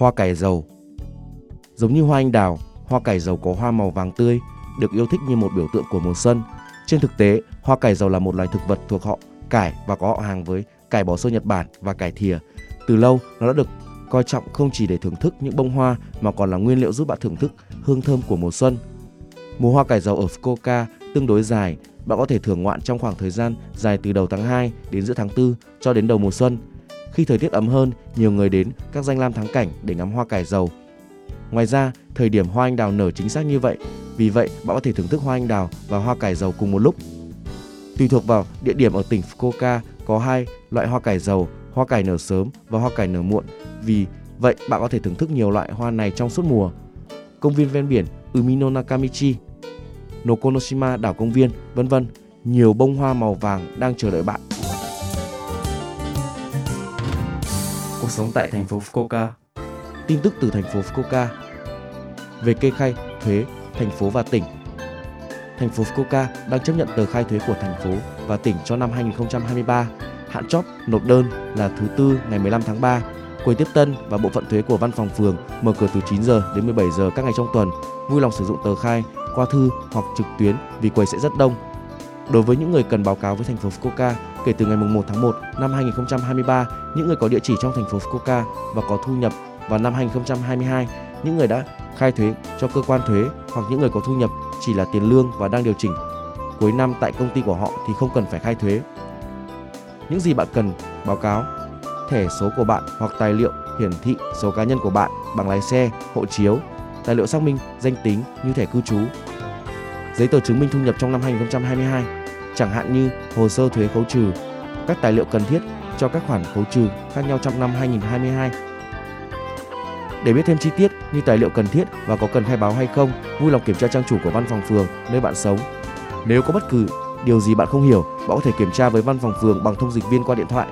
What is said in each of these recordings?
hoa cải dầu. Giống như hoa anh đào, hoa cải dầu có hoa màu vàng tươi, được yêu thích như một biểu tượng của mùa xuân. Trên thực tế, hoa cải dầu là một loài thực vật thuộc họ cải và có họ hàng với cải bó xôi Nhật Bản và cải thìa. Từ lâu, nó đã được coi trọng không chỉ để thưởng thức những bông hoa mà còn là nguyên liệu giúp bạn thưởng thức hương thơm của mùa xuân. Mùa hoa cải dầu ở Fukuoka tương đối dài, bạn có thể thưởng ngoạn trong khoảng thời gian dài từ đầu tháng 2 đến giữa tháng 4 cho đến đầu mùa xuân. Khi thời tiết ấm hơn, nhiều người đến các danh lam thắng cảnh để ngắm hoa cải dầu. Ngoài ra, thời điểm hoa anh đào nở chính xác như vậy, vì vậy bạn có thể thưởng thức hoa anh đào và hoa cải dầu cùng một lúc. Tùy thuộc vào địa điểm ở tỉnh Fukuoka có hai loại hoa cải dầu, hoa cải nở sớm và hoa cải nở muộn. Vì vậy bạn có thể thưởng thức nhiều loại hoa này trong suốt mùa. Công viên ven biển Umino Nakamichi, Nokonoshima đảo công viên, vân vân. Nhiều bông hoa màu vàng đang chờ đợi bạn. Cuộc sống tại thành phố Fukuoka. Tin tức từ thành phố Fukuoka về kê khai, thuế, thành phố và tỉnh. Thành phố Fukuoka đang chấp nhận tờ khai thuế của thành phố và tỉnh cho năm 2023. Hạn chót nộp đơn là thứ tư ngày 15 tháng 3. Quầy tiếp tân và bộ phận thuế của văn phòng phường mở cửa từ 9 giờ đến 17 giờ các ngày trong tuần. Vui lòng sử dụng tờ khai, qua thư hoặc trực tuyến vì quầy sẽ rất đông. Đối với những người cần báo cáo với thành phố Fukuoka kể từ ngày 1 tháng 1 năm 2023, những người có địa chỉ trong thành phố Fukuoka và có thu nhập vào năm 2022, những người đã khai thuế cho cơ quan thuế hoặc những người có thu nhập chỉ là tiền lương và đang điều chỉnh cuối năm tại công ty của họ thì không cần phải khai thuế. Những gì bạn cần báo cáo thẻ số của bạn hoặc tài liệu hiển thị số cá nhân của bạn bằng lái xe, hộ chiếu, tài liệu xác minh danh tính như thẻ cư trú, giấy tờ chứng minh thu nhập trong năm 2022, chẳng hạn như hồ sơ thuế khấu trừ, các tài liệu cần thiết cho các khoản khấu trừ khác nhau trong năm 2022. Để biết thêm chi tiết như tài liệu cần thiết và có cần khai báo hay không, vui lòng kiểm tra trang chủ của văn phòng phường nơi bạn sống. Nếu có bất cứ điều gì bạn không hiểu, bạn có thể kiểm tra với văn phòng phường bằng thông dịch viên qua điện thoại.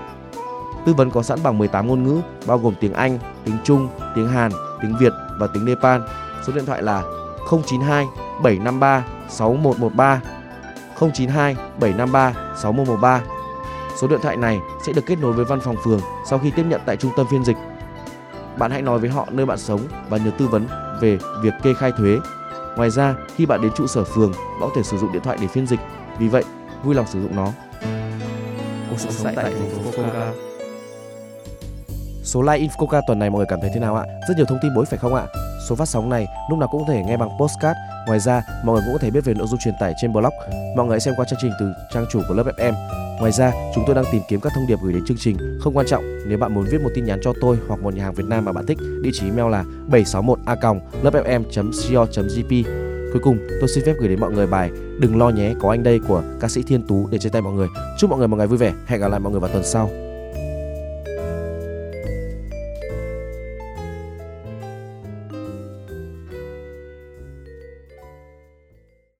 Tư vấn có sẵn bằng 18 ngôn ngữ bao gồm tiếng Anh, tiếng Trung, tiếng Hàn, tiếng Việt và tiếng Nepal. Số điện thoại là 092 753 6113 092 753 6113. Số điện thoại này sẽ được kết nối với văn phòng phường sau khi tiếp nhận tại trung tâm phiên dịch. Bạn hãy nói với họ nơi bạn sống và nhờ tư vấn về việc kê khai thuế. Ngoài ra, khi bạn đến trụ sở phường, bạn có thể sử dụng điện thoại để phiên dịch. Vì vậy, vui lòng sử dụng nó. Cuộc sống tại thành phố Fukuoka. Số like Infoca tuần này mọi người cảm thấy thế nào ạ? Rất nhiều thông tin bối phải không ạ? Số phát sóng này lúc nào cũng có thể nghe bằng postcard. Ngoài ra, mọi người cũng có thể biết về nội dung truyền tải trên blog. Mọi người hãy xem qua chương trình từ trang chủ của lớp FM. Ngoài ra, chúng tôi đang tìm kiếm các thông điệp gửi đến chương trình. Không quan trọng, nếu bạn muốn viết một tin nhắn cho tôi hoặc một nhà hàng Việt Nam mà bạn thích, địa chỉ email là 761a.lớpfm.co.jp. Cuối cùng, tôi xin phép gửi đến mọi người bài Đừng lo nhé, có anh đây của ca sĩ Thiên Tú để chia tay mọi người. Chúc mọi người một ngày vui vẻ. Hẹn gặp lại mọi người vào tuần sau.